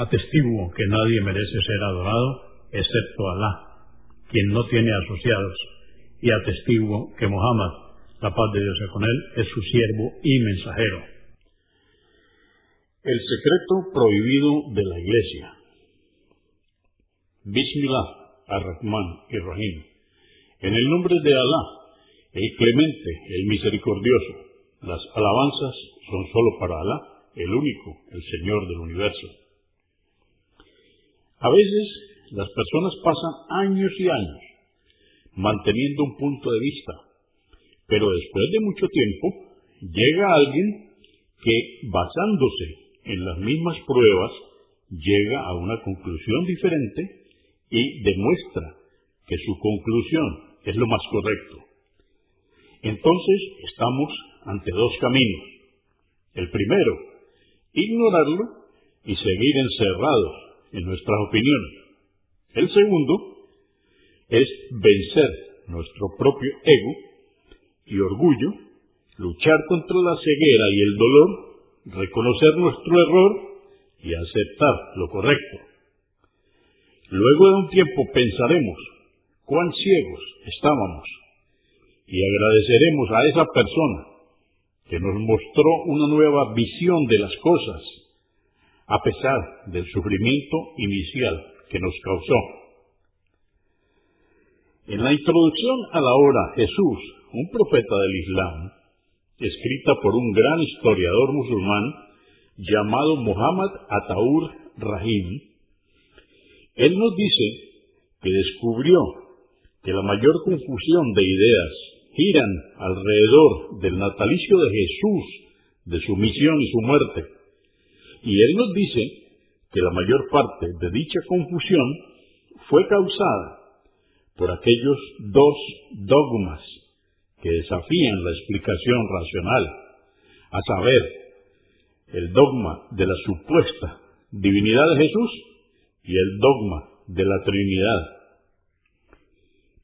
Atestiguo que nadie merece ser adorado excepto Alá, quien no tiene asociados, y atestiguo que Muhammad, la paz de Dios con él, es su siervo y mensajero. El secreto prohibido de la Iglesia. Bismillah ar-Rahman y Rahim. En el nombre de Alá, el clemente, el misericordioso. Las alabanzas son sólo para Alá, el único, el Señor del universo. A veces las personas pasan años y años manteniendo un punto de vista, pero después de mucho tiempo llega alguien que basándose en las mismas pruebas llega a una conclusión diferente y demuestra que su conclusión es lo más correcto. Entonces estamos ante dos caminos. El primero, ignorarlo y seguir encerrados en nuestras opiniones. El segundo es vencer nuestro propio ego y orgullo, luchar contra la ceguera y el dolor, reconocer nuestro error y aceptar lo correcto. Luego de un tiempo pensaremos cuán ciegos estábamos y agradeceremos a esa persona que nos mostró una nueva visión de las cosas, a pesar del sufrimiento inicial que nos causó. En la introducción a la obra Jesús, un profeta del Islam, escrita por un gran historiador musulmán llamado Muhammad Ataur Rahim, él nos dice que descubrió que la mayor confusión de ideas giran alrededor del natalicio de Jesús, de su misión y su muerte. Y él nos dice que la mayor parte de dicha confusión fue causada por aquellos dos dogmas que desafían la explicación racional, a saber, el dogma de la supuesta divinidad de Jesús y el dogma de la Trinidad.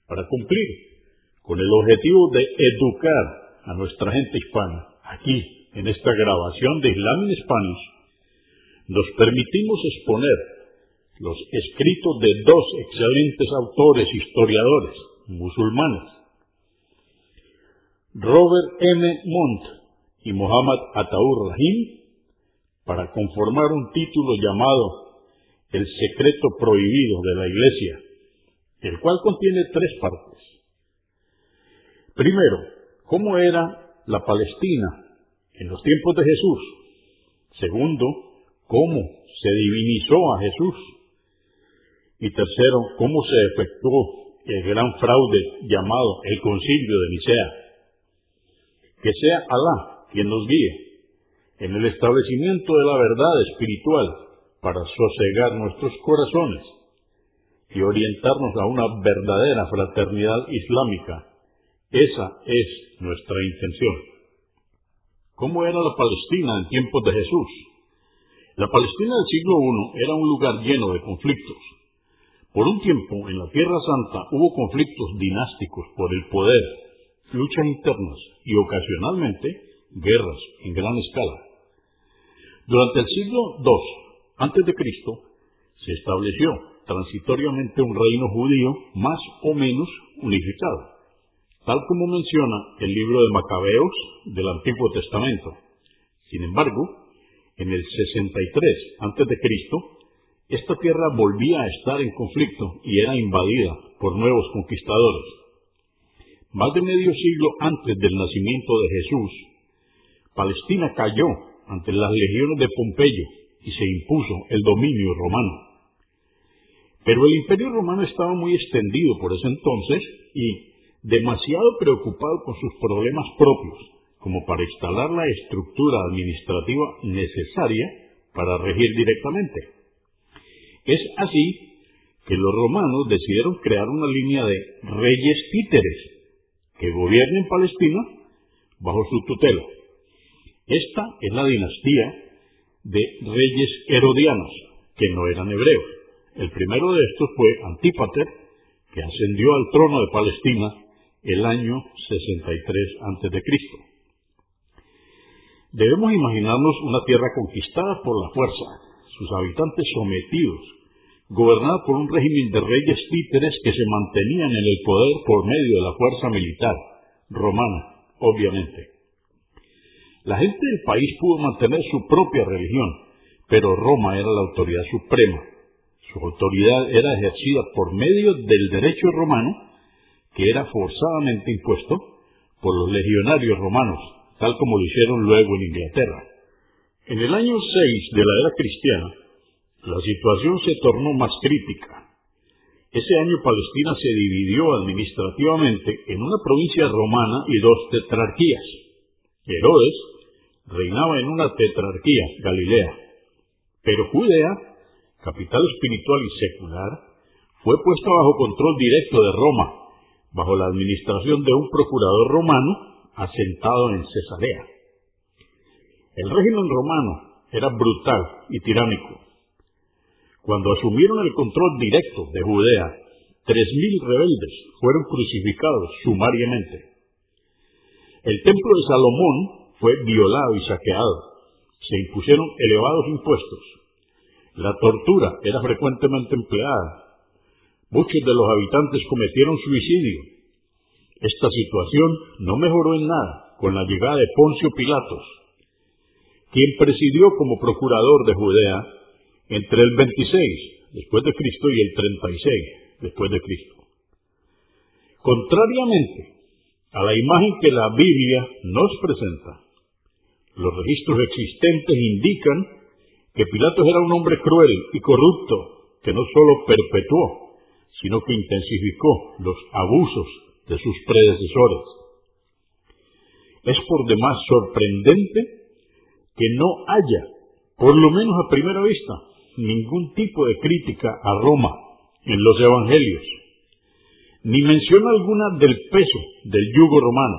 Para cumplir con el objetivo de educar a nuestra gente hispana, aquí, en esta grabación de Islam en Spanish, nos permitimos exponer los escritos de dos excelentes autores historiadores musulmanes, Robert M. Montt y Muhammad Ataur Rahim, para conformar un título llamado El secreto prohibido de la Iglesia, el cual contiene tres partes. Primero, cómo era la Palestina en los tiempos de Jesús. Segundo, cómo se divinizó a Jesús y tercero, cómo se efectuó el gran fraude llamado el concilio de Nicea. Que sea Alá quien nos guíe en el establecimiento de la verdad espiritual para sosegar nuestros corazones y orientarnos a una verdadera fraternidad islámica. Esa es nuestra intención. ¿Cómo era la Palestina en tiempos de Jesús? La Palestina del siglo I era un lugar lleno de conflictos. Por un tiempo, en la Tierra Santa hubo conflictos dinásticos por el poder, luchas internas y ocasionalmente guerras en gran escala. Durante el siglo II Cristo se estableció transitoriamente un reino judío más o menos unificado, tal como menciona el libro de Macabeos del Antiguo Testamento. Sin embargo, en el 63 antes de Cristo esta tierra volvía a estar en conflicto y era invadida por nuevos conquistadores. Más de medio siglo antes del nacimiento de Jesús, Palestina cayó ante las legiones de Pompeyo y se impuso el dominio romano. Pero el imperio romano estaba muy extendido por ese entonces y demasiado preocupado con sus problemas propios como para instalar la estructura administrativa necesaria para regir directamente. Es así que los romanos decidieron crear una línea de reyes títeres que gobiernen Palestina bajo su tutela. Esta es la dinastía de reyes herodianos, que no eran hebreos. El primero de estos fue Antípater, que ascendió al trono de Palestina el año 63 a.C. Debemos imaginarnos una tierra conquistada por la fuerza, sus habitantes sometidos, gobernada por un régimen de reyes títeres que se mantenían en el poder por medio de la fuerza militar, romana, obviamente. La gente del país pudo mantener su propia religión, pero Roma era la autoridad suprema. Su autoridad era ejercida por medio del derecho romano, que era forzadamente impuesto por los legionarios romanos, tal como lo hicieron luego en Inglaterra. En el año 6 de la era cristiana, la situación se tornó más crítica. Ese año Palestina se dividió administrativamente en una provincia romana y dos tetrarquías. Herodes reinaba en una tetrarquía, Galilea, pero Judea, capital espiritual y secular, fue puesta bajo control directo de Roma, bajo la administración de un procurador romano asentado en Cesarea. El régimen romano era brutal y tiránico. Cuando asumieron el control directo de Judea, tres mil rebeldes fueron crucificados sumariamente. El templo de Salomón fue violado y saqueado. Se impusieron elevados impuestos. La tortura era frecuentemente empleada. Muchos de los habitantes cometieron suicidio esta situación no mejoró en nada con la llegada de Poncio Pilatos, quien presidió como procurador de Judea entre el 26 después de Cristo y el 36 después de Cristo. Contrariamente a la imagen que la Biblia nos presenta, los registros existentes indican que Pilatos era un hombre cruel y corrupto que no solo perpetuó, sino que intensificó los abusos de sus predecesores. Es por demás sorprendente que no haya, por lo menos a primera vista, ningún tipo de crítica a Roma en los evangelios, ni mención alguna del peso del yugo romano.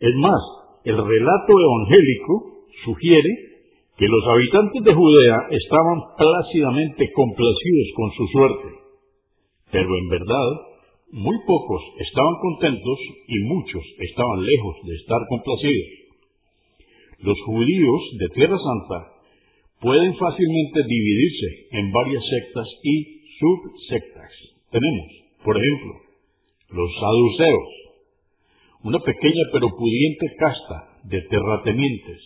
Es más, el relato evangélico sugiere que los habitantes de Judea estaban plácidamente complacidos con su suerte, pero en verdad muy pocos estaban contentos y muchos estaban lejos de estar complacidos. Los judíos de Tierra Santa pueden fácilmente dividirse en varias sectas y subsectas. Tenemos, por ejemplo, los saduceos, una pequeña pero pudiente casta de terratenientes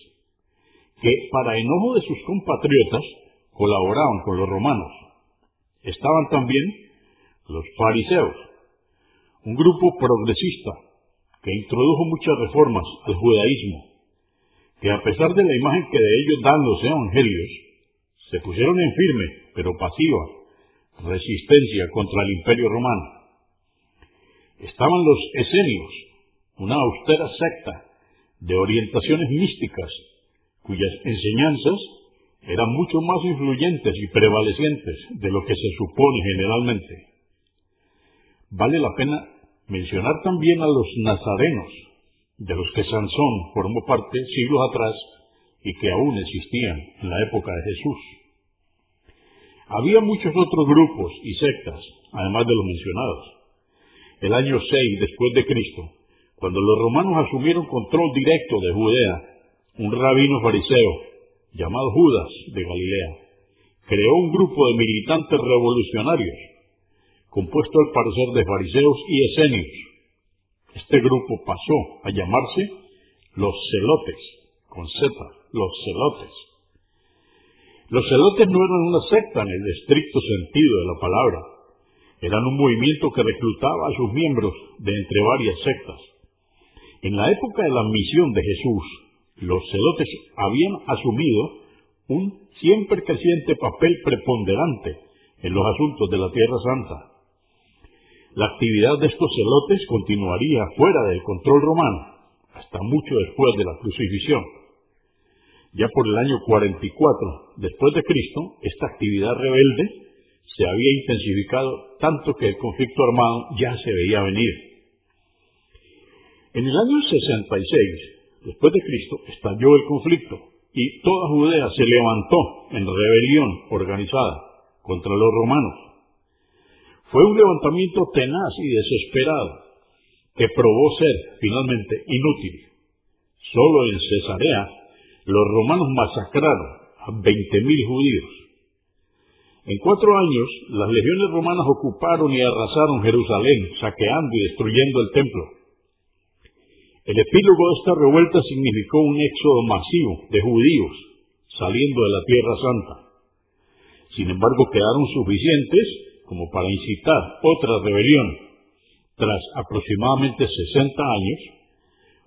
que, para enojo de sus compatriotas, colaboraban con los romanos. Estaban también los fariseos, un grupo progresista que introdujo muchas reformas al judaísmo, que a pesar de la imagen que de ellos dan los evangelios, se pusieron en firme, pero pasiva, resistencia contra el imperio romano. Estaban los esenios, una austera secta de orientaciones místicas, cuyas enseñanzas eran mucho más influyentes y prevalecientes de lo que se supone generalmente. Vale la pena Mencionar también a los nazarenos, de los que Sansón formó parte siglos atrás y que aún existían en la época de Jesús. Había muchos otros grupos y sectas, además de los mencionados. El año 6 después de Cristo, cuando los romanos asumieron control directo de Judea, un rabino fariseo llamado Judas de Galilea creó un grupo de militantes revolucionarios compuesto al parecer de fariseos y esenios. Este grupo pasó a llamarse los celotes, con Z, los celotes. Los celotes no eran una secta en el estricto sentido de la palabra. Eran un movimiento que reclutaba a sus miembros de entre varias sectas. En la época de la misión de Jesús, los celotes habían asumido un siempre creciente papel preponderante en los asuntos de la Tierra Santa. La actividad de estos celotes continuaría fuera del control romano hasta mucho después de la crucifixión. Ya por el año 44 después de Cristo, esta actividad rebelde se había intensificado tanto que el conflicto armado ya se veía venir. En el año 66 después de Cristo estalló el conflicto y toda Judea se levantó en rebelión organizada contra los romanos. Fue un levantamiento tenaz y desesperado que probó ser finalmente inútil. Solo en Cesarea los romanos masacraron a 20.000 judíos. En cuatro años, las legiones romanas ocuparon y arrasaron Jerusalén, saqueando y destruyendo el templo. El epílogo de esta revuelta significó un éxodo masivo de judíos saliendo de la Tierra Santa. Sin embargo, quedaron suficientes como para incitar otra rebelión tras aproximadamente 60 años,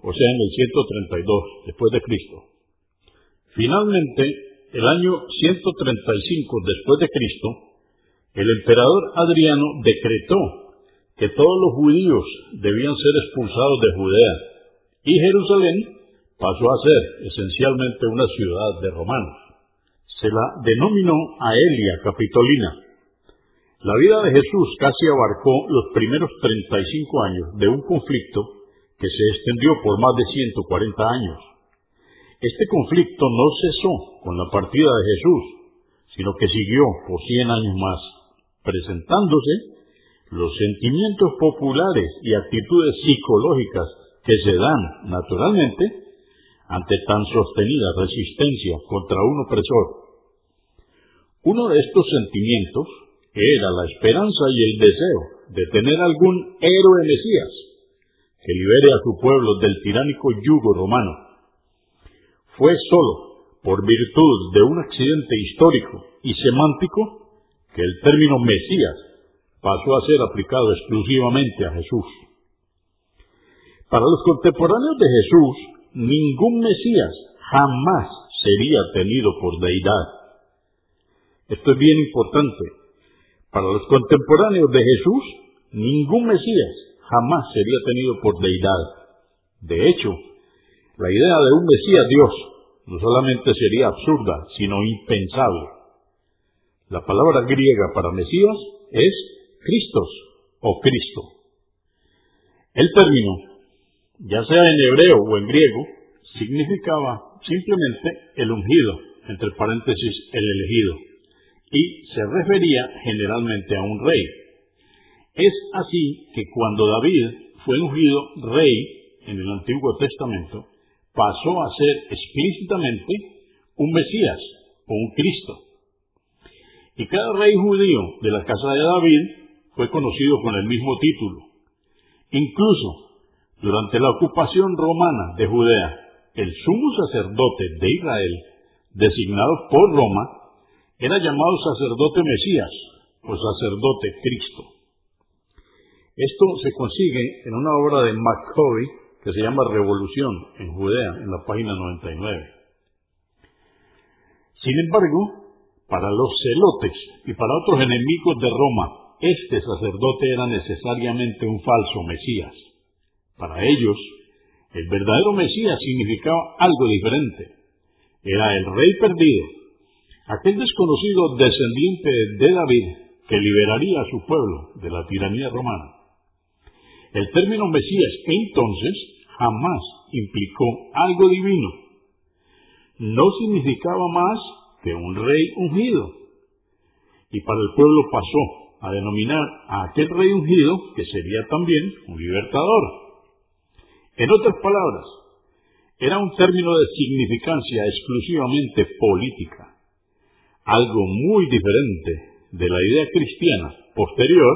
o sea, en el 132 después de Cristo. Finalmente, el año 135 después de Cristo, el emperador Adriano decretó que todos los judíos debían ser expulsados de Judea y Jerusalén pasó a ser esencialmente una ciudad de romanos. Se la denominó Aelia Capitolina. La vida de Jesús casi abarcó los primeros 35 años de un conflicto que se extendió por más de 140 años. Este conflicto no cesó con la partida de Jesús, sino que siguió por cien años más, presentándose los sentimientos populares y actitudes psicológicas que se dan naturalmente ante tan sostenida resistencia contra un opresor. Uno de estos sentimientos era la esperanza y el deseo de tener algún héroe Mesías que libere a su pueblo del tiránico yugo romano fue sólo por virtud de un accidente histórico y semántico que el término Mesías pasó a ser aplicado exclusivamente a Jesús. Para los contemporáneos de Jesús, ningún Mesías jamás sería tenido por deidad. Esto es bien importante. Para los contemporáneos de Jesús, ningún Mesías jamás sería tenido por deidad. De hecho, la idea de un Mesías Dios no solamente sería absurda, sino impensable. La palabra griega para Mesías es Cristos o Cristo. El término, ya sea en hebreo o en griego, significaba simplemente el ungido, entre paréntesis el elegido, y se refería generalmente a un rey. Es así que cuando David fue ungido rey en el Antiguo Testamento, pasó a ser explícitamente un Mesías o un Cristo. Y cada rey judío de la casa de David fue conocido con el mismo título. Incluso durante la ocupación romana de Judea, el sumo sacerdote de Israel, designado por Roma, era llamado sacerdote Mesías o sacerdote Cristo. Esto se consigue en una obra de McCovey que se llama Revolución en Judea, en la página 99. Sin embargo, para los celotes y para otros enemigos de Roma, este sacerdote era necesariamente un falso Mesías. Para ellos, el verdadero Mesías significaba algo diferente. Era el rey perdido, aquel desconocido descendiente de David que liberaría a su pueblo de la tiranía romana. El término Mesías entonces jamás implicó algo divino. No significaba más que un rey ungido. Y para el pueblo pasó a denominar a aquel rey ungido que sería también un libertador. En otras palabras, era un término de significancia exclusivamente política, algo muy diferente de la idea cristiana posterior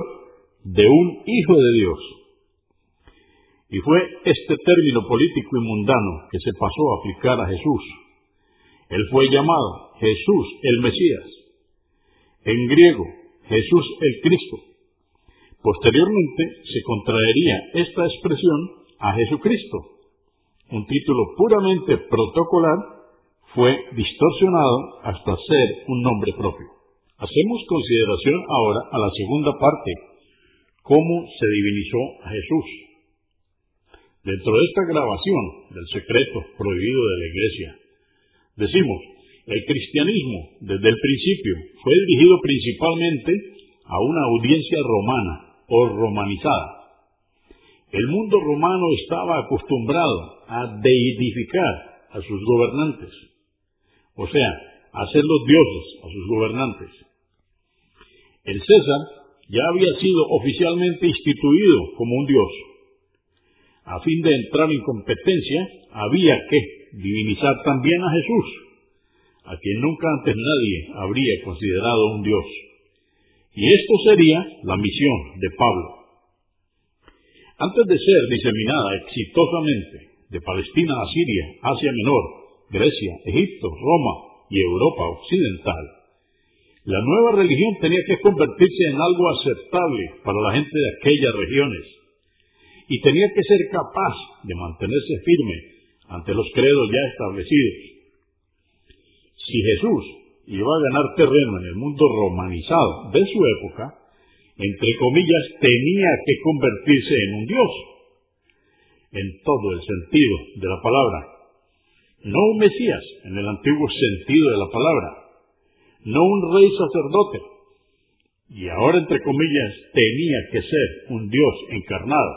de un hijo de Dios y fue este término político y mundano que se pasó a aplicar a Jesús. Él fue llamado Jesús el Mesías. En griego, Jesús el Cristo. Posteriormente se contraería esta expresión a Jesucristo. Un título puramente protocolar fue distorsionado hasta ser un nombre propio. Hacemos consideración ahora a la segunda parte, cómo se divinizó a Jesús. Dentro de esta grabación del secreto prohibido de la Iglesia, decimos, el cristianismo desde el principio fue dirigido principalmente a una audiencia romana o romanizada. El mundo romano estaba acostumbrado a deidificar a sus gobernantes, o sea, hacer los dioses a sus gobernantes. El César ya había sido oficialmente instituido como un dios. A fin de entrar en competencia, había que divinizar también a Jesús, a quien nunca antes nadie habría considerado un dios. Y esto sería la misión de Pablo. Antes de ser diseminada exitosamente de Palestina a Siria, Asia Menor, Grecia, Egipto, Roma y Europa Occidental, la nueva religión tenía que convertirse en algo aceptable para la gente de aquellas regiones y tenía que ser capaz de mantenerse firme ante los credos ya establecidos. Si Jesús iba a ganar terreno en el mundo romanizado de su época, entre comillas, tenía que convertirse en un dios, en todo el sentido de la palabra. No un Mesías en el antiguo sentido de la palabra, no un rey sacerdote. Y ahora, entre comillas, tenía que ser un Dios encarnado.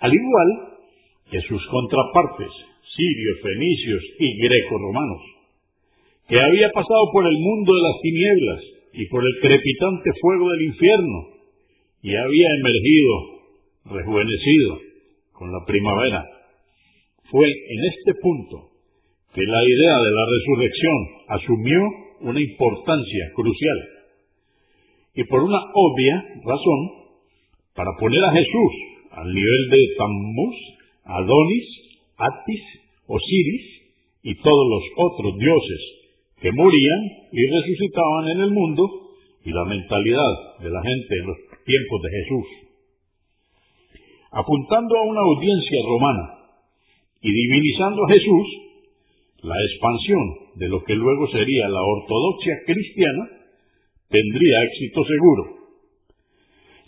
Al igual que sus contrapartes, sirios, fenicios y greco-romanos, que había pasado por el mundo de las tinieblas y por el crepitante fuego del infierno, y había emergido rejuvenecido con la primavera. Fue en este punto que la idea de la resurrección asumió una importancia crucial. Y por una obvia razón, para poner a Jesús al nivel de Tammuz, Adonis, Atis, Osiris y todos los otros dioses que morían y resucitaban en el mundo y la mentalidad de la gente en los tiempos de Jesús. Apuntando a una audiencia romana y divinizando a Jesús, la expansión de lo que luego sería la ortodoxia cristiana tendría éxito seguro.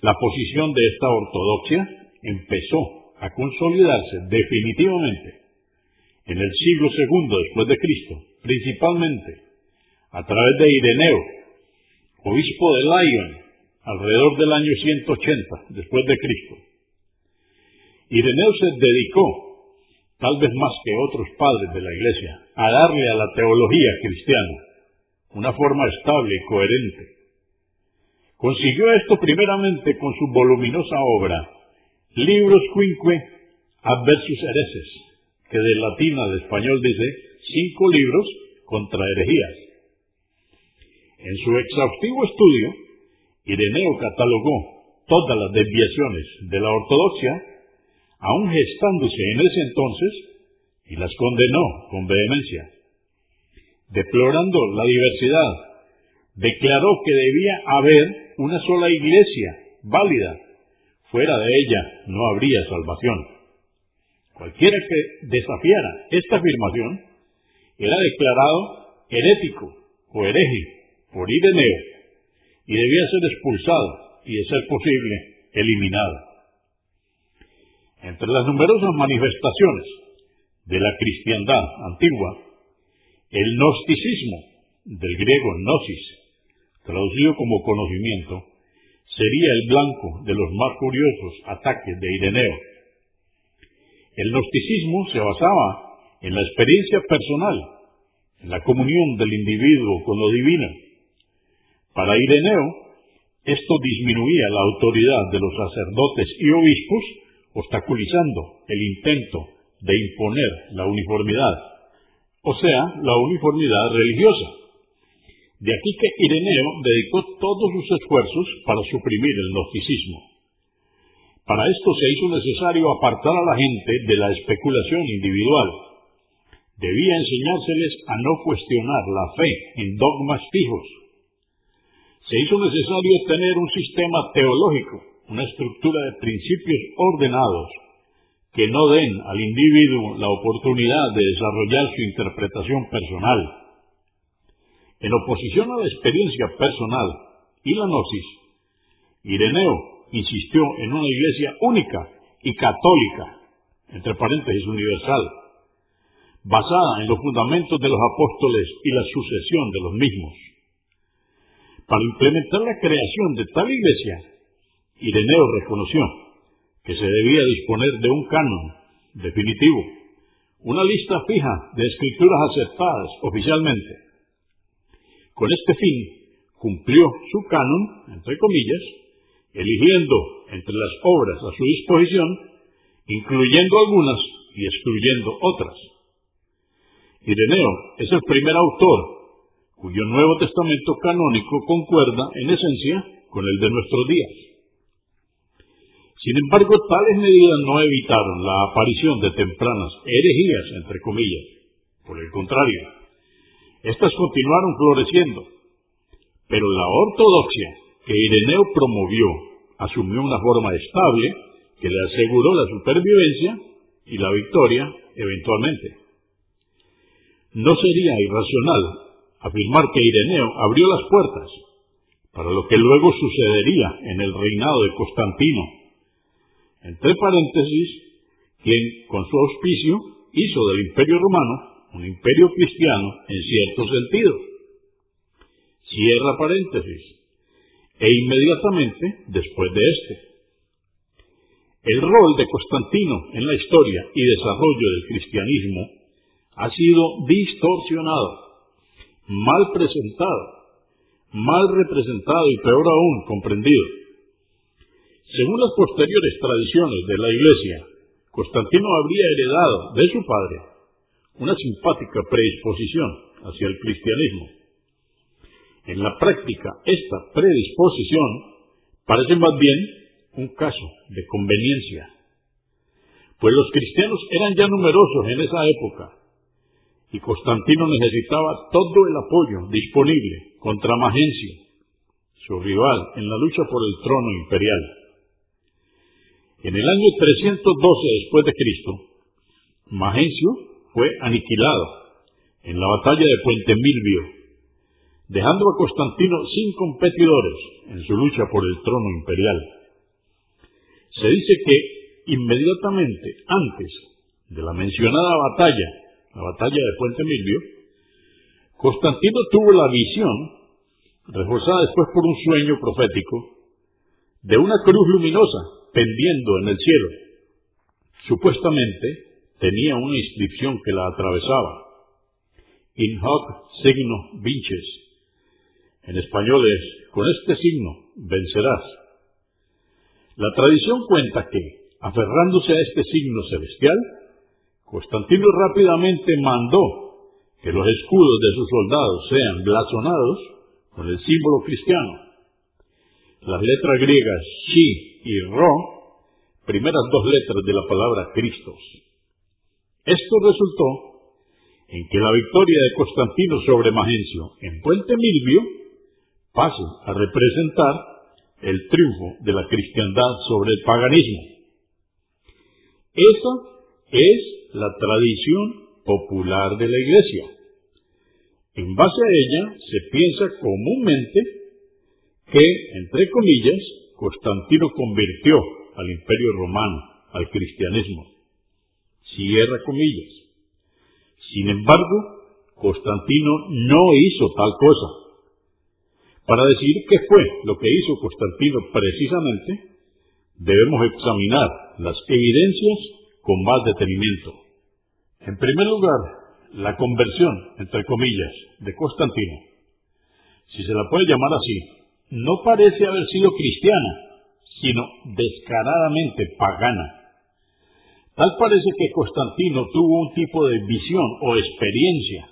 La posición de esta ortodoxia empezó a consolidarse definitivamente en el siglo II después de Cristo, principalmente a través de Ireneo, obispo de Lyon, alrededor del año 180 después de Cristo. Ireneo se dedicó tal vez más que otros padres de la Iglesia, a darle a la teología cristiana una forma estable y coherente. Consiguió esto primeramente con su voluminosa obra, Libros Quinque Adversus Hereses, que de latín al español dice cinco libros contra herejías. En su exhaustivo estudio, Ireneo catalogó todas las desviaciones de la ortodoxia aún gestándose en ese entonces, y las condenó con vehemencia. Deplorando la diversidad, declaró que debía haber una sola iglesia válida. Fuera de ella no habría salvación. Cualquiera que desafiara esta afirmación era declarado herético o hereje por Ireneo y debía ser expulsado y, de ser posible, eliminado. Entre las numerosas manifestaciones de la cristiandad antigua, el gnosticismo, del griego gnosis, traducido como conocimiento, sería el blanco de los más curiosos ataques de Ireneo. El gnosticismo se basaba en la experiencia personal, en la comunión del individuo con lo divino. Para Ireneo, esto disminuía la autoridad de los sacerdotes y obispos obstaculizando el intento de imponer la uniformidad, o sea, la uniformidad religiosa. De aquí que Ireneo dedicó todos sus esfuerzos para suprimir el gnosticismo. Para esto se hizo necesario apartar a la gente de la especulación individual, debía enseñárseles a no cuestionar la fe en dogmas fijos. Se hizo necesario tener un sistema teológico, una estructura de principios ordenados que no den al individuo la oportunidad de desarrollar su interpretación personal. En oposición a la experiencia personal y la gnosis, Ireneo insistió en una iglesia única y católica, entre paréntesis universal, basada en los fundamentos de los apóstoles y la sucesión de los mismos. Para implementar la creación de tal iglesia, Ireneo reconoció que se debía disponer de un canon definitivo, una lista fija de escrituras aceptadas oficialmente. Con este fin, cumplió su canon, entre comillas, eligiendo entre las obras a su disposición, incluyendo algunas y excluyendo otras. Ireneo es el primer autor cuyo Nuevo Testamento canónico concuerda en esencia con el de nuestros días. Sin embargo, tales medidas no evitaron la aparición de tempranas herejías, entre comillas. Por el contrario, estas continuaron floreciendo. Pero la ortodoxia que Ireneo promovió asumió una forma estable que le aseguró la supervivencia y la victoria eventualmente. No sería irracional afirmar que Ireneo abrió las puertas para lo que luego sucedería en el reinado de Constantino. Entre paréntesis, quien con su auspicio hizo del imperio romano un imperio cristiano en cierto sentido. Cierra paréntesis. E inmediatamente después de este. El rol de Constantino en la historia y desarrollo del cristianismo ha sido distorsionado, mal presentado, mal representado y peor aún comprendido. Según las posteriores tradiciones de la Iglesia, Constantino habría heredado de su padre una simpática predisposición hacia el cristianismo. En la práctica, esta predisposición parece más bien un caso de conveniencia, pues los cristianos eran ya numerosos en esa época y Constantino necesitaba todo el apoyo disponible contra Magencio, su rival en la lucha por el trono imperial. En el año 312 después de Cristo, Magencio fue aniquilado en la batalla de Puente Milvio, dejando a Constantino sin competidores en su lucha por el trono imperial. Se dice que inmediatamente antes de la mencionada batalla la batalla de Puente Milvio, Constantino tuvo la visión, reforzada después por un sueño profético, de una cruz luminosa pendiendo en el cielo. Supuestamente tenía una inscripción que la atravesaba. In hoc signo vinces. En español es, con este signo vencerás. La tradición cuenta que, aferrándose a este signo celestial, Constantino rápidamente mandó que los escudos de sus soldados sean blasonados con el símbolo cristiano. Las letras griegas chi y ro, primeras dos letras de la palabra Cristos. Esto resultó en que la victoria de Constantino sobre Magencio en Puente Milvio pase a representar el triunfo de la cristiandad sobre el paganismo. Esa es la tradición popular de la Iglesia. En base a ella se piensa comúnmente que, entre comillas, Constantino convirtió al imperio romano al cristianismo. Cierra comillas. Sin embargo, Constantino no hizo tal cosa. Para decir qué fue lo que hizo Constantino precisamente, debemos examinar las evidencias con más detenimiento. En primer lugar, la conversión, entre comillas, de Constantino, si se la puede llamar así, no parece haber sido cristiana, sino descaradamente pagana. Tal parece que Constantino tuvo un tipo de visión o experiencia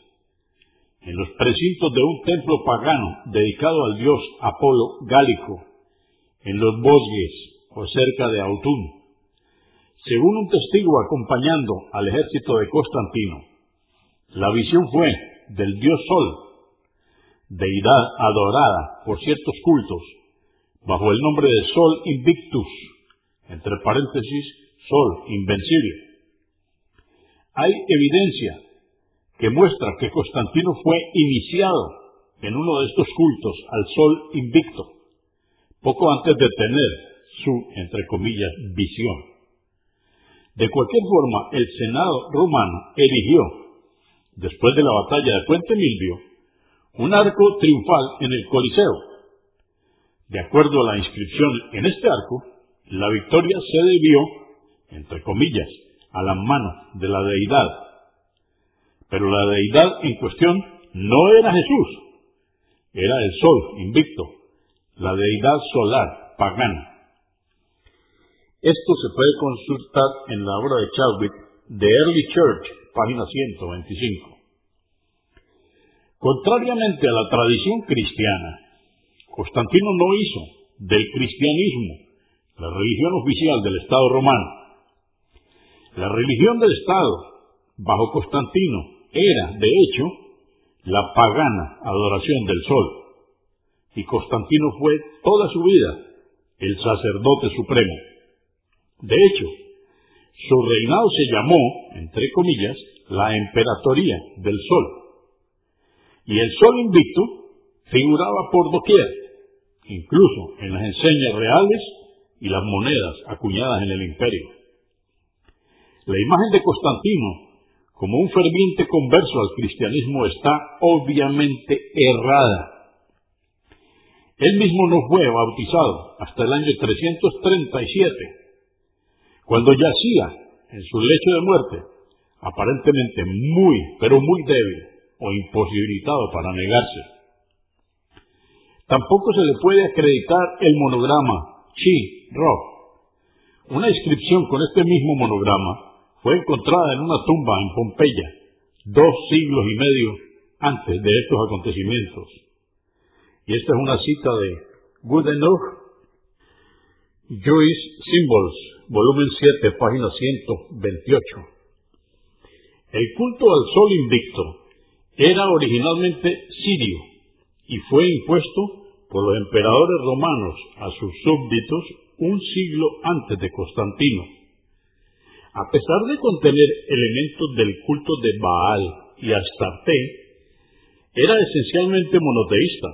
en los precintos de un templo pagano dedicado al dios Apolo Gálico, en los bosques o cerca de Autun según un testigo acompañando al ejército de Constantino, La visión fue del dios Sol, deidad adorada por ciertos cultos, bajo el nombre de Sol Invictus, entre paréntesis, Sol Invencible. Hay evidencia que muestra que Constantino fue iniciado en uno de estos cultos al Sol Invicto, poco antes de tener su, entre comillas, visión. De cualquier forma, el Senado romano erigió, después de la batalla de Puente Milvio, un arco triunfal en el Coliseo. De acuerdo a la inscripción en este arco, la victoria se debió, entre comillas, a la mano de la deidad. Pero la deidad en cuestión no era Jesús, era el sol invicto, la deidad solar pagana. Esto se puede consultar en la obra de Chadwick, The Early Church, página 125. Contrariamente a la tradición cristiana, Constantino no hizo del cristianismo la religión oficial del Estado romano. La religión del Estado, bajo Constantino, era, de hecho, la pagana adoración del sol. Y Constantino fue toda su vida el sacerdote supremo. De hecho, su reinado se llamó, entre comillas, la emperatoría del sol y el sol invicto figuraba por doquier, incluso en las enseñas reales y las monedas acuñadas en el imperio. La imagen de Constantino como un ferviente converso al cristianismo está obviamente errada. Él mismo no fue bautizado hasta el año 337, cuando yacía en su lecho de muerte, aparentemente muy, pero muy débil o imposibilitado para negarse. Tampoco se le puede acreditar el monograma Chi Ro. Una inscripción con este mismo monograma fue encontrada en una tumba en Pompeya, dos siglos y medio antes de estos acontecimientos. Y esta es una cita de Goodenough, Jewish Symbols, volumen 7, página 128. El culto al sol invicto era originalmente sirio y fue impuesto por los emperadores romanos a sus súbditos un siglo antes de Constantino. A pesar de contener elementos del culto de Baal y Astarte, era esencialmente monoteísta.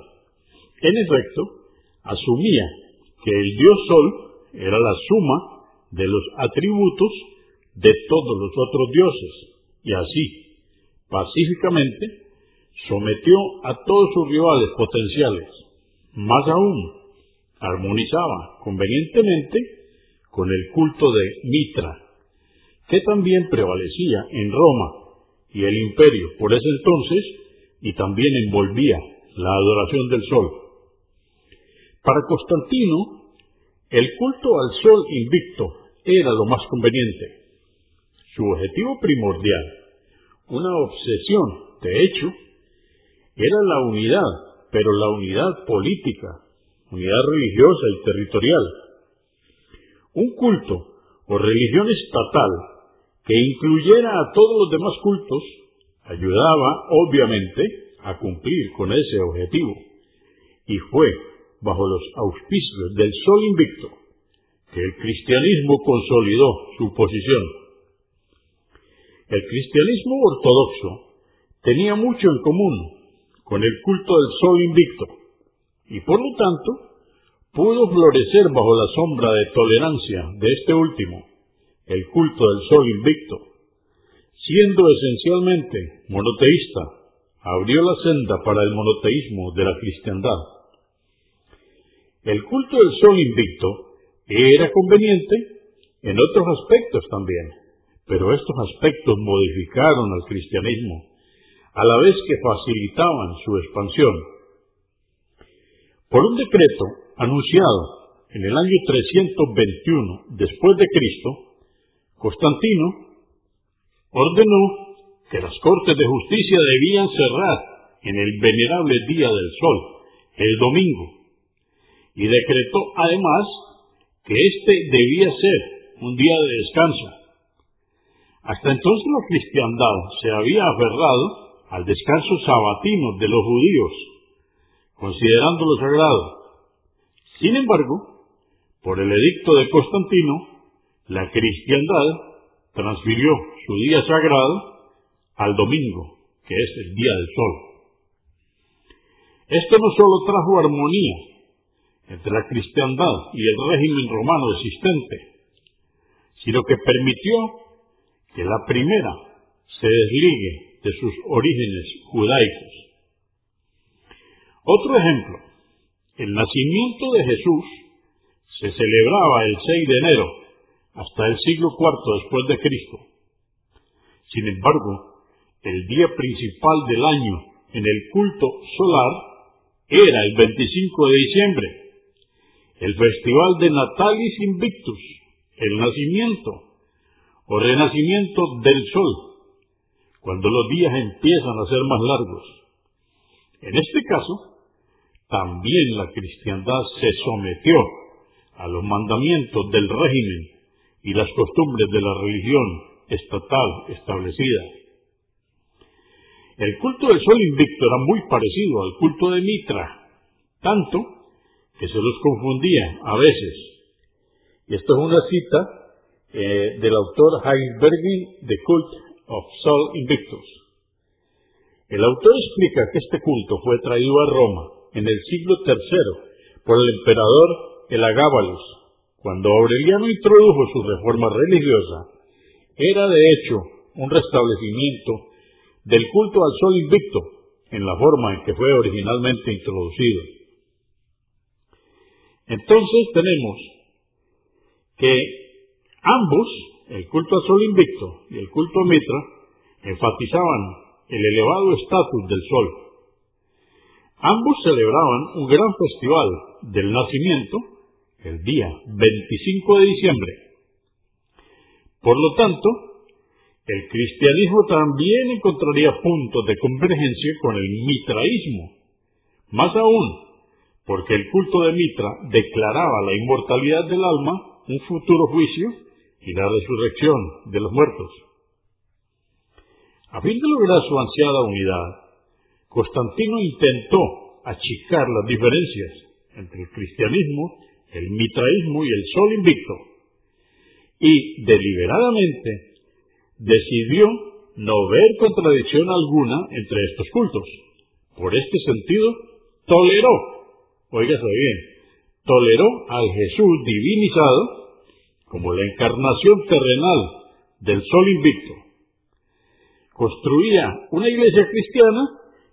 En efecto, asumía que el dios Sol era la suma de los atributos de todos los otros dioses, y así, pacíficamente, sometió a todos sus rivales potenciales. Más aún, armonizaba convenientemente con el culto de Mitra, que también prevalecía en Roma y el imperio por ese entonces y también envolvía la adoración del sol. Para Constantino, el culto al sol invicto era lo más conveniente. Su objetivo primordial una obsesión. De hecho, era la unidad, pero la unidad política, unidad religiosa y territorial. Un culto o religión estatal que incluyera a todos los demás cultos ayudaba, obviamente, a cumplir con ese objetivo. Y fue bajo los auspicios del Sol Invicto que el cristianismo consolidó su posición el cristianismo ortodoxo tenía mucho en común con el culto del sol invicto y por lo tanto pudo florecer bajo la sombra de tolerancia de este último, el culto del sol invicto. Siendo esencialmente monoteísta, abrió la senda para el monoteísmo de la cristiandad. El culto del sol invicto era conveniente en otros aspectos también. Pero estos aspectos modificaron al cristianismo, a la vez que facilitaban su expansión. Por un decreto anunciado en el año 321 después de Cristo, Constantino ordenó que las cortes de justicia debían cerrar en el venerable día del sol, el domingo, y decretó además que éste debía ser un día de descanso Hasta entonces la cristiandad se había aferrado al descanso sabatino de los judíos, considerándolo sagrado. Sin embargo, por el edicto de Constantino, la cristiandad transfirió su día sagrado al domingo, que es el día del sol. Esto no solo trajo armonía entre la cristiandad y el régimen romano existente, sino que permitió que la primera se desligue de sus orígenes judaicos. Otro ejemplo, el nacimiento de Jesús se celebraba el 6 de enero hasta el siglo IV después de Cristo. Sin embargo, el día principal del año en el culto solar era el 25 de diciembre, el festival de Natalis Invictus, el nacimiento o renacimiento del sol, cuando los días empiezan a ser más largos. En este caso, también la cristiandad se sometió a los mandamientos del régimen y las costumbres de la religión estatal establecida. El culto del sol invicto era muy parecido al culto de Mitra, tanto que se los confundía a veces. Y esto es una cita eh, del autor Heinsberg de Cult of Sol Invictus. El autor explica que este culto fue traído a Roma en el siglo III por el emperador Elagábalus cuando Aureliano introdujo su reforma religiosa, era de hecho un restablecimiento del culto al sol invicto en la forma en que fue originalmente introducido. Entonces tenemos que ambos, el culto al sol invicto y el culto a Mitra, enfatizaban el elevado estatus del sol. Ambos celebraban un gran festival del nacimiento el día 25 de diciembre. Por lo tanto, el cristianismo también encontraría puntos de convergencia con el mitraísmo. Más aún, porque el culto de Mitra declaraba la inmortalidad del alma, un futuro juicio y la resurrección de los muertos. A fin de lograr su ansiada unidad, Constantino intentó achicar las diferencias entre el cristianismo el mitraísmo y el sol invicto, y deliberadamente decidió no ver contradicción alguna entre estos cultos. Por este sentido, toleró, oígase bien, toleró al Jesús divinizado como la encarnación terrenal del sol invicto. Construía una iglesia cristiana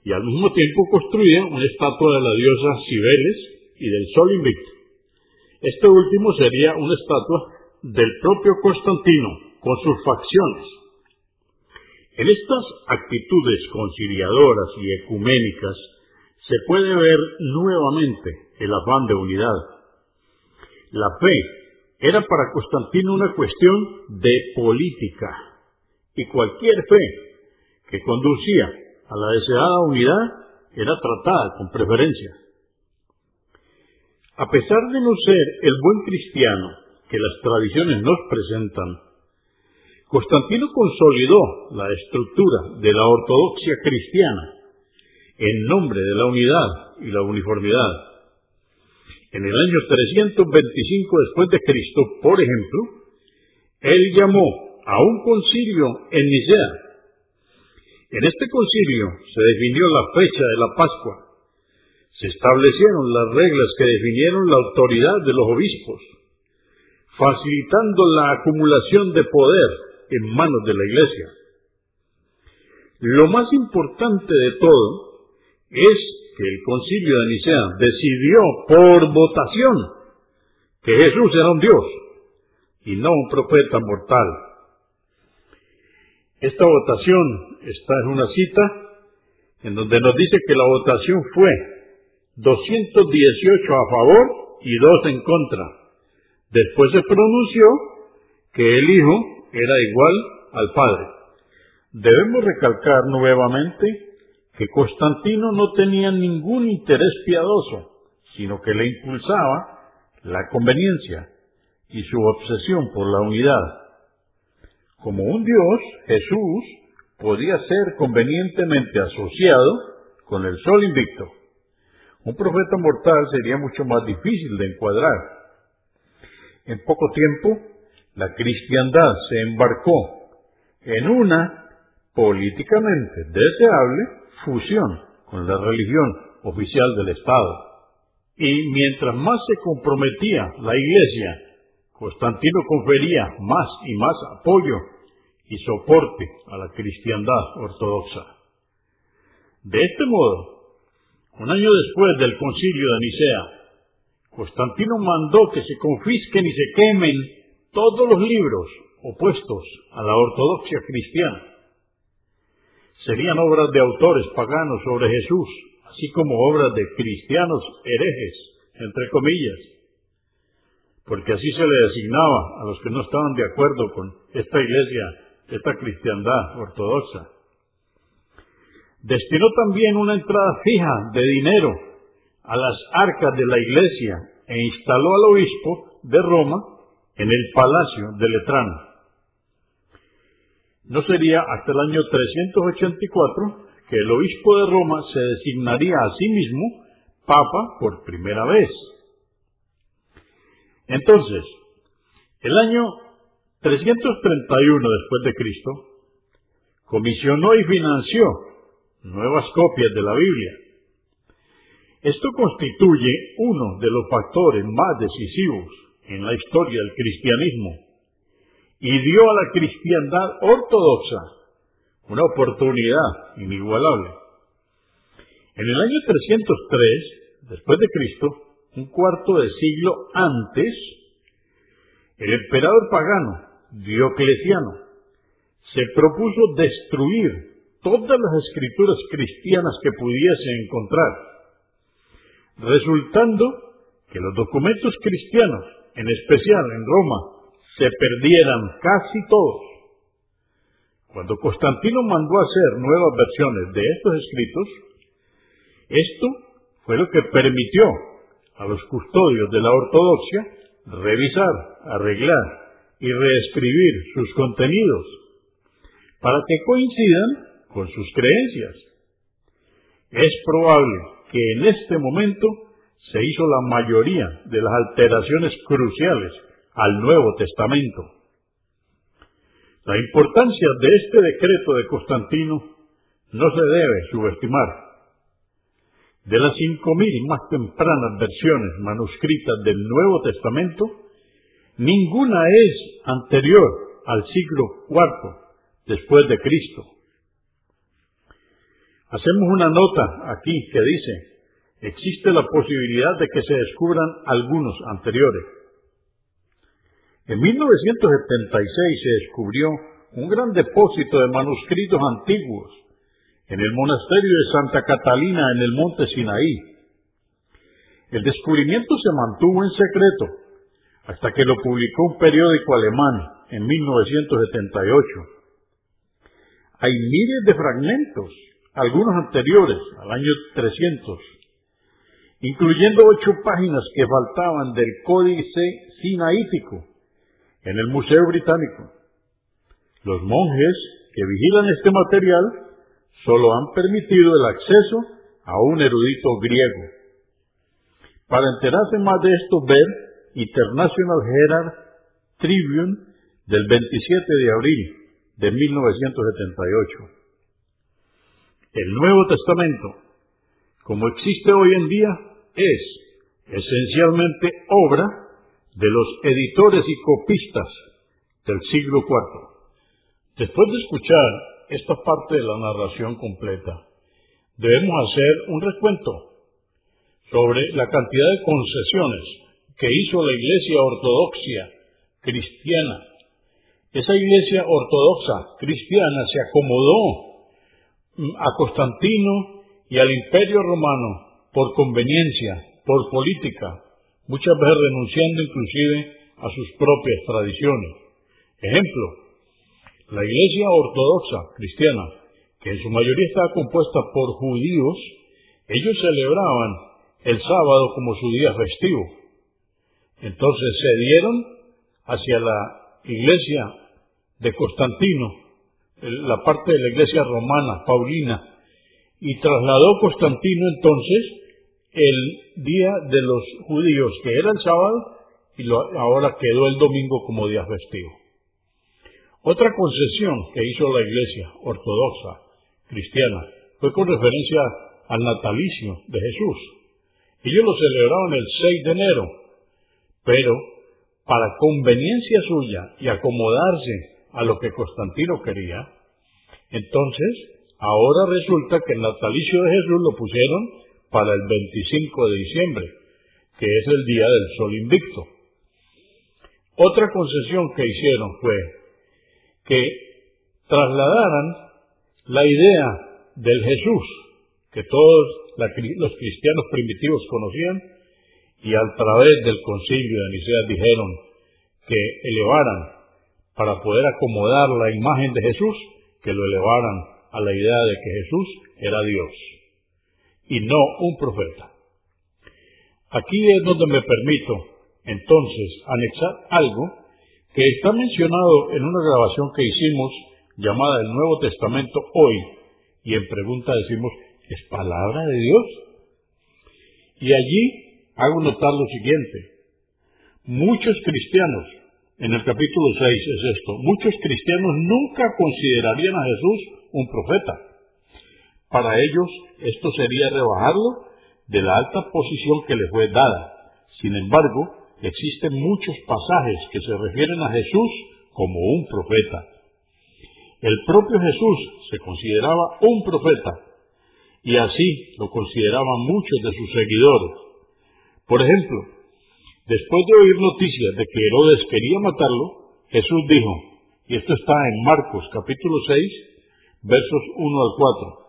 y al mismo tiempo construía una estatua de la diosa Cibeles y del sol invicto. Este último sería una estatua del propio Constantino, con sus facciones. En estas actitudes conciliadoras y ecuménicas se puede ver nuevamente el afán de unidad. La fe era para Constantino una cuestión de política y cualquier fe que conducía a la deseada unidad era tratada con preferencia. A pesar de no ser el buen cristiano que las tradiciones nos presentan, Constantino consolidó la estructura de la ortodoxia cristiana en nombre de la unidad y la uniformidad. En el año 325 después de Cristo, por ejemplo, él llamó a un concilio en Nicea. En este concilio se definió la fecha de la Pascua se establecieron las reglas que definieron la autoridad de los obispos, facilitando la acumulación de poder en manos de la Iglesia. Lo más importante de todo es que el concilio de Nicea decidió por votación que Jesús era un Dios y no un profeta mortal. Esta votación está en una cita en donde nos dice que la votación fue 218 a favor y 2 en contra. Después se pronunció que el Hijo era igual al Padre. Debemos recalcar nuevamente que Constantino no tenía ningún interés piadoso, sino que le impulsaba la conveniencia y su obsesión por la unidad. como un Dios, Jesús, podía ser convenientemente asociado con el sol invicto. Un profeta mortal sería mucho más difícil de encuadrar. En poco tiempo, la cristiandad se embarcó en una políticamente deseable fusión con la religión oficial del Estado. Y mientras más se comprometía la Iglesia, Constantino confería más y más apoyo y soporte a la cristiandad ortodoxa. De este modo, un año después del concilio de Nicea, Constantino mandó que se confisquen y se quemen todos los libros opuestos a la ortodoxia cristiana. Serían obras de autores paganos sobre Jesús, así como obras de cristianos herejes, entre comillas, porque así se le designaba a los que no estaban de acuerdo con esta iglesia esta cristiandad ortodoxa. Destinó también una entrada fija de dinero a las arcas de la iglesia e instaló al obispo de Roma en el palacio de Letrano. No sería hasta el año 384 que el obispo de Roma se designaría a sí mismo papa por primera vez. Entonces, el año 331 después de Cristo, comisionó y financió nuevas copias de la Biblia. Esto constituye uno de los factores más decisivos en la historia del cristianismo y dio a la cristiandad ortodoxa una oportunidad inigualable. En el año 303 después de Cristo, un cuarto de siglo antes, el emperador pagano Diocleciano se propuso destruir todas las escrituras cristianas que pudiese encontrar, resultando que los documentos cristianos, en especial en Roma, se perdieran casi todos. Cuando Constantino mandó hacer nuevas versiones de estos escritos, esto fue lo que permitió a los custodios de la ortodoxia revisar, arreglar y reescribir sus contenidos para que coincidan con sus creencias. Es probable que en este momento se hizo la mayoría de las alteraciones cruciales al Nuevo Testamento. La importancia de este decreto de Constantino no se debe subestimar. De las cinco mil más tempranas versiones manuscritas del Nuevo Testamento, Ninguna es anterior al siglo IV después de Cristo. Hacemos una nota aquí que dice, existe la posibilidad de que se descubran algunos anteriores. En 1976 se descubrió un gran depósito de manuscritos antiguos en el monasterio de Santa Catalina en el monte Sinaí. El descubrimiento se mantuvo en secreto hasta que lo publicó un periódico alemán en 1978. Hay miles de fragmentos, algunos anteriores, al año 300, incluyendo ocho páginas que faltaban del Códice Sinaítico en el Museo Británico. Los monjes que vigilan este material solo han permitido el acceso a un erudito griego. Para enterarse más de esto, ver International Herald Tribune del 27 de abril de 1978. El Nuevo Testamento, como existe hoy en día, es esencialmente obra de los editores y copistas del siglo IV. Después de escuchar esta parte de la narración completa, debemos hacer un recuento sobre la cantidad de concesiones que hizo la iglesia ortodoxa cristiana. Esa iglesia ortodoxa cristiana se acomodó mm, a Constantino y al imperio romano por conveniencia, por política, muchas veces renunciando inclusive a sus propias tradiciones. Ejemplo, la iglesia ortodoxa cristiana, que en su mayoría estaba compuesta por judíos, ellos celebraban el sábado como su día festivo. Entonces se dieron hacia la iglesia de Constantino, la parte de la iglesia romana, Paulina, y trasladó Constantino entonces el día de los judíos, que era el sábado, y ahora quedó el domingo como día festivo. Otra concesión que hizo la iglesia ortodoxa cristiana fue con referencia al natalicio de Jesús. Ellos lo celebraban el 6 de enero, pero para conveniencia suya y acomodarse a lo que Constantino quería, entonces ahora resulta que el natalicio de Jesús lo pusieron para el 25 de diciembre, que es el día del sol invicto. Otra concesión que hicieron fue que trasladaran la idea del Jesús que todos los cristianos primitivos conocían y a través del concilio de Nicea dijeron que elevaran para poder acomodar la imagen de Jesús, que lo elevaran a la idea de que Jesús era Dios y no un profeta. Aquí es donde me permito entonces anexar algo que está mencionado en una grabación que hicimos llamada el Nuevo Testamento hoy y en pregunta decimos, ¿es palabra de Dios? Y allí hago notar lo siguiente. Muchos cristianos, en el capítulo 6 es esto, muchos cristianos nunca considerarían a Jesús un profeta. Para ellos esto sería rebajarlo de la alta posición que le fue dada. Sin embargo, existen muchos pasajes que se refieren a Jesús como un profeta. El propio Jesús se consideraba un profeta y así lo consideraban muchos de sus seguidores. Por ejemplo, después de oír noticias de que Herodes quería matarlo, Jesús dijo, y esto está en Marcos capítulo 6, versos 1 al 4.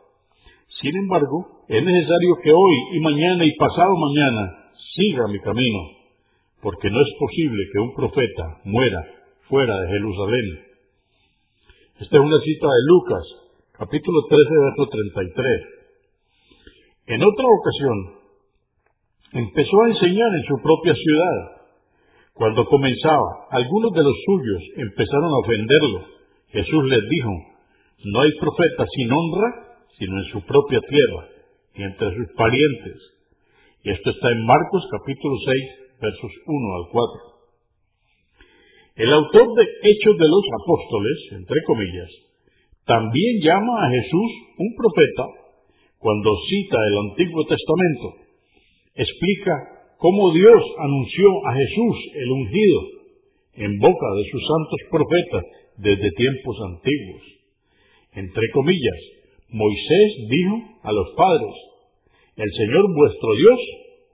Sin embargo, es necesario que hoy y mañana y pasado mañana siga mi camino, porque no es posible que un profeta muera fuera de Jerusalén. Esta es una cita de Lucas, capítulo 13, verso 33. En otra ocasión, empezó a enseñar en su propia ciudad. Cuando comenzaba, algunos de los suyos empezaron a ofenderlo. Jesús les dijo, no hay profeta sin honra, sino en su propia tierra y entre sus parientes. Y esto está en Marcos capítulo 6, versos 1 al 4. El autor de Hechos de los Apóstoles, entre comillas, también llama a Jesús un profeta cuando cita el Antiguo Testamento. Explica cómo Dios anunció a Jesús el ungido en boca de sus santos profetas desde tiempos antiguos. Entre comillas, Moisés dijo a los padres, el Señor vuestro Dios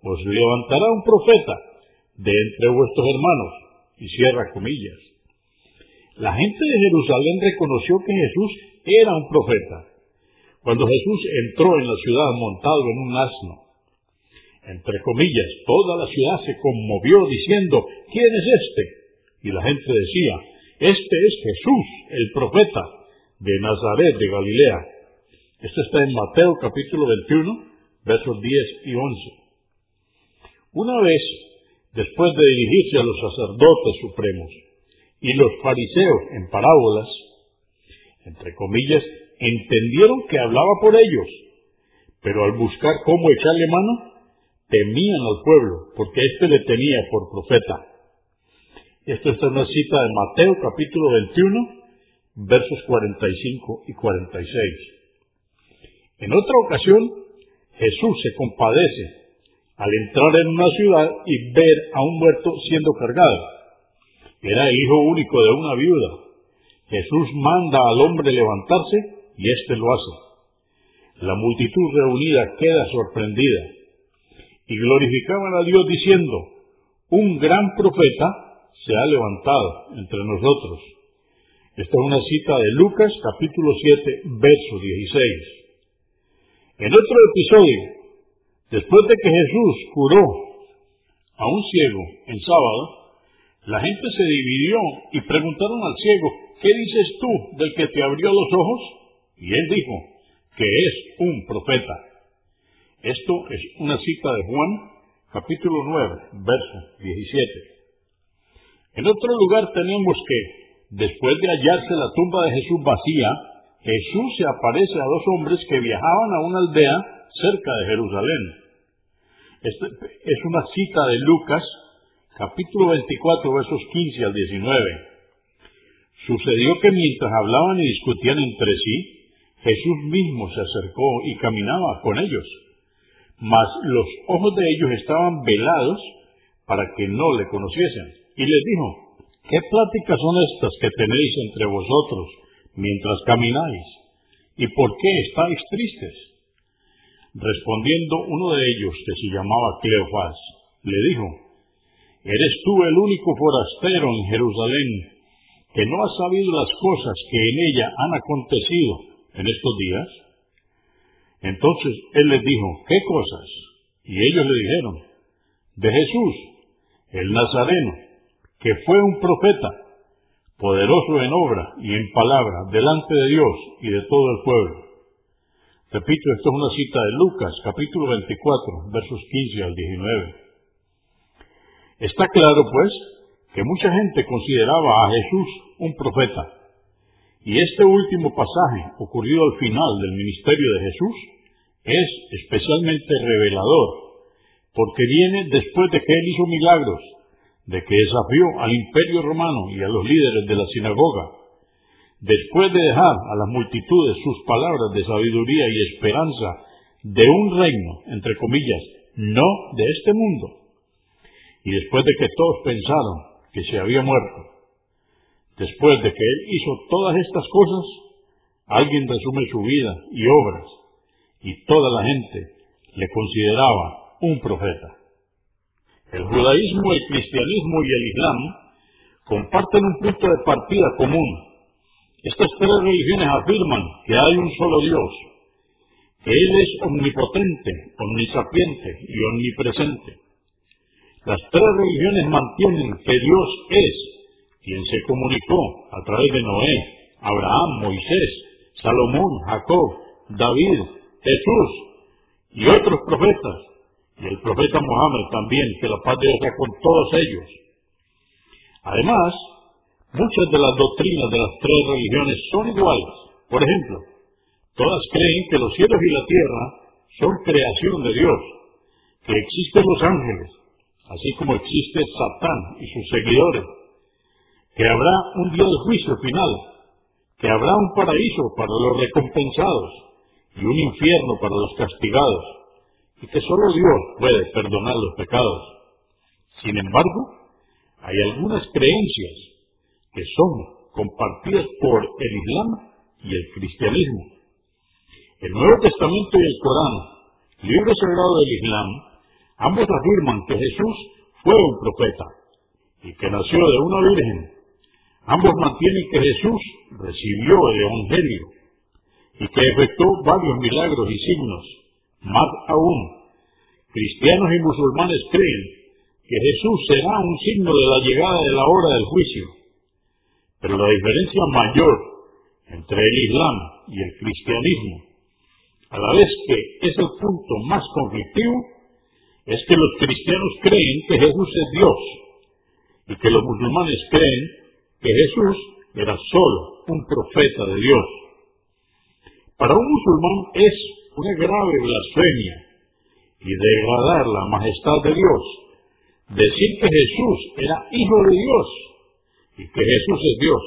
os levantará un profeta de entre vuestros hermanos y cierra comillas. La gente de Jerusalén reconoció que Jesús era un profeta. Cuando Jesús entró en la ciudad montado en un asno, entre comillas, toda la ciudad se conmovió diciendo, ¿quién es este? Y la gente decía, este es Jesús, el profeta de Nazaret de Galilea. Esto está en Mateo capítulo 21, versos 10 y 11. Una vez después de dirigirse a los sacerdotes supremos y los fariseos en parábolas, entre comillas, entendieron que hablaba por ellos, pero al buscar cómo echarle mano, temían al pueblo, porque éste le tenía por profeta. Esto está en una cita de Mateo capítulo 21, versos 45 y 46. En otra ocasión, Jesús se compadece al entrar en una ciudad y ver a un muerto siendo cargado. Era hijo único de una viuda. Jesús manda al hombre levantarse y éste lo hace. La multitud reunida queda sorprendida y glorificaban a Dios diciendo, un gran profeta se ha levantado entre nosotros. Esta es una cita de Lucas capítulo 7, verso 16. En otro episodio, Después de que Jesús curó a un ciego en sábado, la gente se dividió y preguntaron al ciego, ¿qué dices tú del que te abrió los ojos? Y él dijo, que es un profeta. Esto es una cita de Juan, capítulo 9, verso 17. En otro lugar tenemos que después de hallarse la tumba de Jesús vacía, Jesús se aparece a dos hombres que viajaban a una aldea cerca de Jerusalén. Este es una cita de Lucas, capítulo 24, versos 15 al 19. Sucedió que mientras hablaban y discutían entre sí, Jesús mismo se acercó y caminaba con ellos, mas los ojos de ellos estaban velados para que no le conociesen. Y les dijo, ¿qué pláticas son estas que tenéis entre vosotros mientras camináis? ¿Y por qué estáis tristes? Respondiendo uno de ellos, que se llamaba Cleofás, le dijo, ¿Eres tú el único forastero en Jerusalén que no ha sabido las cosas que en ella han acontecido en estos días? Entonces él les dijo, ¿qué cosas? Y ellos le dijeron, de Jesús, el Nazareno, que fue un profeta, poderoso en obra y en palabra, delante de Dios y de todo el pueblo. Repito, esto es una cita de Lucas, capítulo 24, versos 15 al 19. Está claro, pues, que mucha gente consideraba a Jesús un profeta. Y este último pasaje, ocurrido al final del ministerio de Jesús, es especialmente revelador porque viene después de que él hizo milagros, de que desafió al imperio romano y a los líderes de la sinagoga, después de dejar a las multitudes sus palabras de sabiduría y esperanza de un reino, entre comillas, no de este mundo, y después de que todos pensaron que se había muerto, después de que él hizo todas estas cosas, alguien resume su vida y obras, y toda la gente le consideraba un profeta. El judaísmo, el cristianismo y el islam comparten un punto de partida común. Estas tres religiones afirman que hay un solo Dios, que Él es omnipotente, omnisapiente y omnipresente. Las tres religiones mantienen que Dios es quien se comunicó a través de Noé, Abraham, Moisés, Salomón, Jacob, David, Jesús y otros profetas y el profeta Mohammed también, que la paz de Dios sea con todos ellos. Además, muchas de las doctrinas de las tres religiones son iguales. Por ejemplo, todas creen que los cielos y la tierra son creación de Dios, que existen los ángeles, así como existe Satán y sus seguidores, que habrá un día de juicio final, que habrá un paraíso para los recompensados y un infierno para los castigados y que solo Dios puede perdonar los pecados. Sin embargo, hay algunas creencias que son compartidas por el Islam y el cristianismo. El Nuevo Testamento y el Corán, libro sagrado del Islam, ambos afirman que Jesús fue un profeta y que nació de una virgen. Ambos mantienen que Jesús recibió el Evangelio y que efectuó varios milagros y signos más aún, cristianos y musulmanes creen que Jesús será un signo de la llegada de la hora del juicio. Pero la diferencia mayor entre el Islam y el cristianismo, a la vez que es el punto más conflictivo, es que los cristianos creen que Jesús es Dios y que los musulmanes creen que Jesús era solo un profeta de Dios. Para un musulmán es una grave blasfemia y degradar la majestad de Dios, decir que Jesús era hijo de Dios y que Jesús es Dios.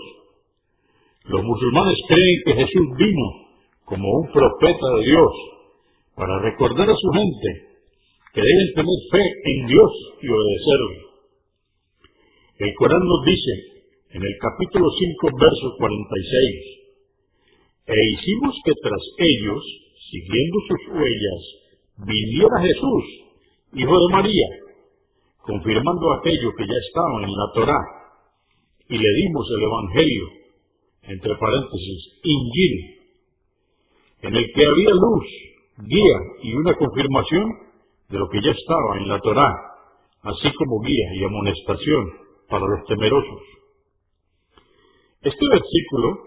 Los musulmanes creen que Jesús vino como un profeta de Dios para recordar a su gente que deben tener fe en Dios y obedecerle. El Corán nos dice en el capítulo 5, verso 46, e hicimos que tras ellos siguiendo sus huellas, viniera Jesús, hijo de María, confirmando aquello que ya estaba en la Torá, y le dimos el Evangelio, entre paréntesis, Injil, en el que había luz, guía y una confirmación de lo que ya estaba en la Torá, así como guía y amonestación para los temerosos. Este versículo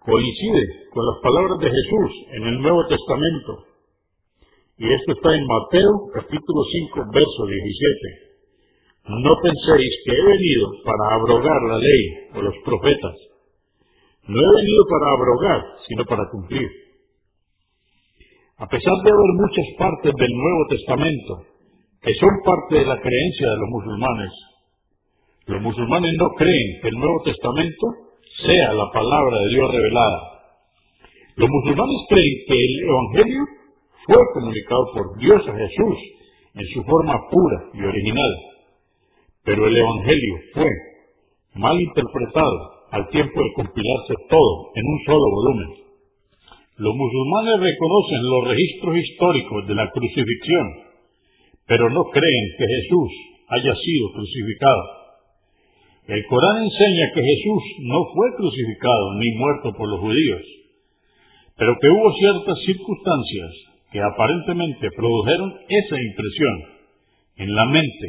coincide con las palabras de Jesús en el Nuevo Testamento. Y esto está en Mateo capítulo 5, verso 17. no penséis que he venido para abrogar la ley o los profetas. No he venido para abrogar, sino para cumplir. A pesar de haber muchas partes del Nuevo Testamento que son parte de la creencia de los musulmanes, los musulmanes no creen que el Nuevo Testamento sea la palabra de Dios revelada. Los musulmanes creen que el Evangelio fue comunicado por Dios a Jesús en su forma pura y original pero el Evangelio fue mal interpretado al tiempo de compilarse todo en un solo volumen. Los musulmanes reconocen los registros históricos de la crucifixión, pero no creen que Jesús haya sido crucificado. El Corán enseña que Jesús no fue crucificado ni muerto por los judíos, pero que hubo ciertas circunstancias que aparentemente produjeron esa impresión en la mente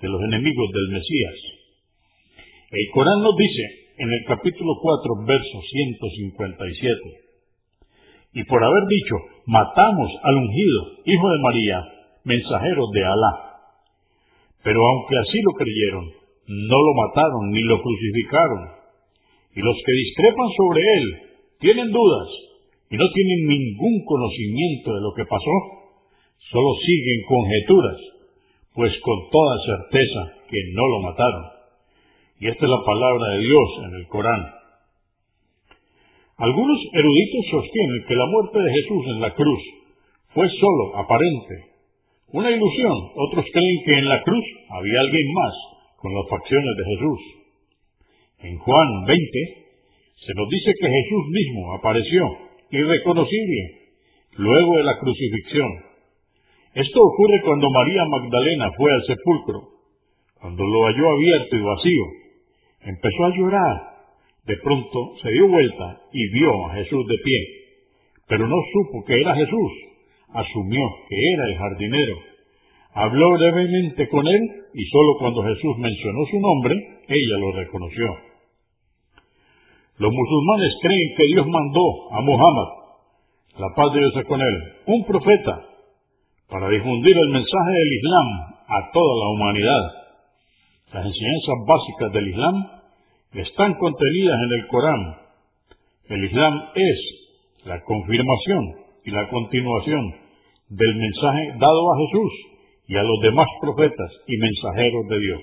de los enemigos del Mesías. El Corán nos dice en el capítulo 4, verso 157, y por haber dicho, matamos al ungido, hijo de María, mensajero de Alá. Pero aunque así lo creyeron, no lo mataron ni lo crucificaron. Y los que discrepan sobre él tienen dudas y no tienen ningún conocimiento de lo que pasó, solo siguen conjeturas pues con toda certeza que no lo mataron. Y esta es la palabra de Dios en el Corán. Algunos eruditos sostienen que la muerte de Jesús en la cruz fue solo aparente, una ilusión. Otros creen que en la cruz había alguien más con las facciones de Jesús. En Juan 20 se nos dice que Jesús mismo apareció irreconocible luego de la crucifixión esto ocurre cuando María Magdalena fue al sepulcro, cuando lo halló abierto y vacío. Empezó a llorar. De pronto se dio vuelta y vio a Jesús de pie, pero no supo que era Jesús. Asumió que era el jardinero. Habló brevemente con él y solo cuando Jesús mencionó su nombre, ella lo reconoció. Los musulmanes creen que Dios mandó a Muhammad, la paz de Dios con él, un profeta para difundir el mensaje del Islam a toda la humanidad. Las enseñanzas básicas del Islam están contenidas en el Corán. El Islam es la confirmación y la continuación del mensaje dado a Jesús y a los demás profetas y mensajeros de Dios.